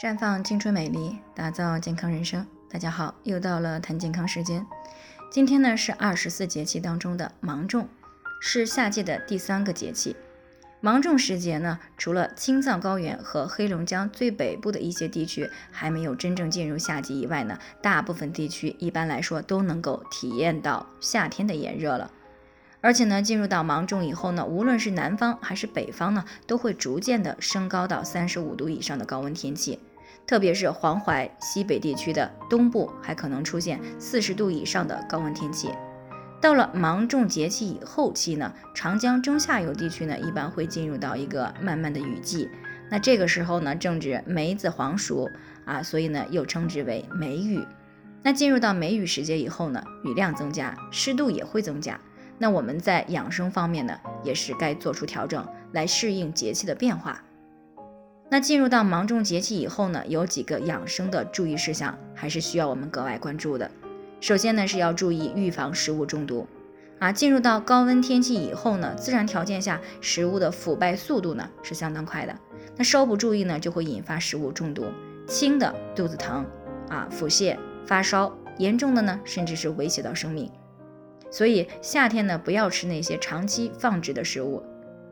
绽放青春美丽，打造健康人生。大家好，又到了谈健康时间。今天呢是二十四节气当中的芒种，是夏季的第三个节气。芒种时节呢，除了青藏高原和黑龙江最北部的一些地区还没有真正进入夏季以外呢，大部分地区一般来说都能够体验到夏天的炎热了。而且呢，进入到芒种以后呢，无论是南方还是北方呢，都会逐渐的升高到三十五度以上的高温天气。特别是黄淮西北地区的东部，还可能出现四十度以上的高温天气。到了芒种节气以后期呢，长江中下游地区呢，一般会进入到一个慢慢的雨季。那这个时候呢，正值梅子黄熟啊，所以呢，又称之为梅雨。那进入到梅雨时节以后呢，雨量增加，湿度也会增加。那我们在养生方面呢，也是该做出调整，来适应节气的变化。那进入到芒种节气以后呢，有几个养生的注意事项，还是需要我们格外关注的。首先呢，是要注意预防食物中毒。啊，进入到高温天气以后呢，自然条件下食物的腐败速度呢是相当快的。那稍不注意呢，就会引发食物中毒，轻的肚子疼啊、腹泻、发烧，严重的呢，甚至是威胁到生命。所以夏天呢，不要吃那些长期放置的食物。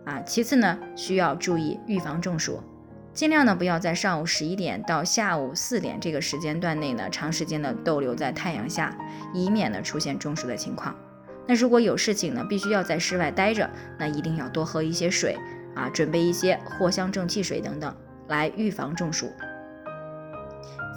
啊，其次呢，需要注意预防中暑。尽量呢不要在上午十一点到下午四点这个时间段内呢长时间的逗留在太阳下，以免呢出现中暑的情况。那如果有事情呢必须要在室外待着，那一定要多喝一些水啊，准备一些藿香正气水等等来预防中暑。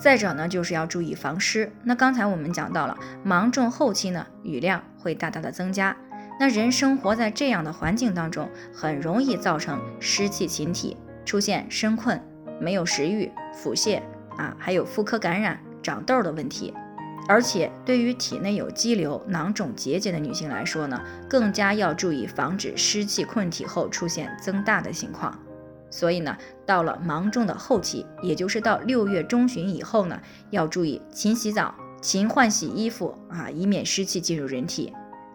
再者呢就是要注意防湿。那刚才我们讲到了芒种后期呢雨量会大大的增加，那人生活在这样的环境当中，很容易造成湿气侵体。出现身困、没有食欲、腹泻啊，还有妇科感染、长痘的问题。而且对于体内有肌瘤、囊肿结节的女性来说呢，更加要注意防止湿气困体后出现增大的情况。所以呢，到了芒种的后期，也就是到六月中旬以后呢，要注意勤洗澡、勤换洗衣服啊，以免湿气进入人体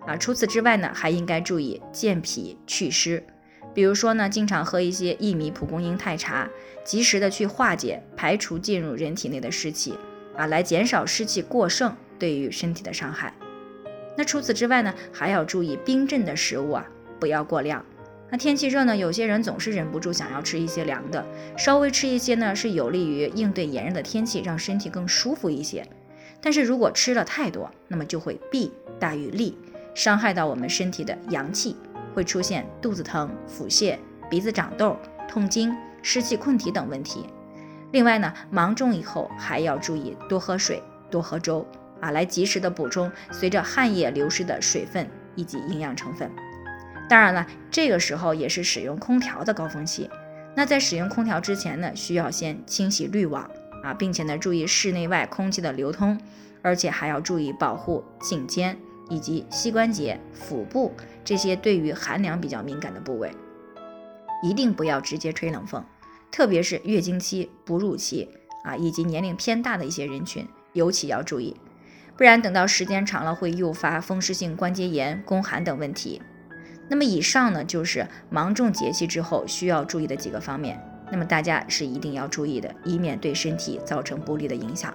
啊。除此之外呢，还应该注意健脾祛湿。比如说呢，经常喝一些薏米蒲公英太茶，及时的去化解、排除进入人体内的湿气啊，来减少湿气过剩对于身体的伤害。那除此之外呢，还要注意冰镇的食物啊，不要过量。那天气热呢，有些人总是忍不住想要吃一些凉的，稍微吃一些呢，是有利于应对炎热的天气，让身体更舒服一些。但是如果吃了太多，那么就会弊大于利，伤害到我们身体的阳气。会出现肚子疼、腹泻、鼻子长痘、痛经、湿气困体等问题。另外呢，芒种以后还要注意多喝水、多喝粥啊，来及时的补充随着汗液流失的水分以及营养成分。当然了，这个时候也是使用空调的高峰期。那在使用空调之前呢，需要先清洗滤网啊，并且呢注意室内外空气的流通，而且还要注意保护颈肩。以及膝关节、腹部这些对于寒凉比较敏感的部位，一定不要直接吹冷风，特别是月经期、哺乳期啊，以及年龄偏大的一些人群，尤其要注意，不然等到时间长了会诱发风湿性关节炎、宫寒等问题。那么以上呢，就是芒种节气之后需要注意的几个方面，那么大家是一定要注意的，以免对身体造成不利的影响。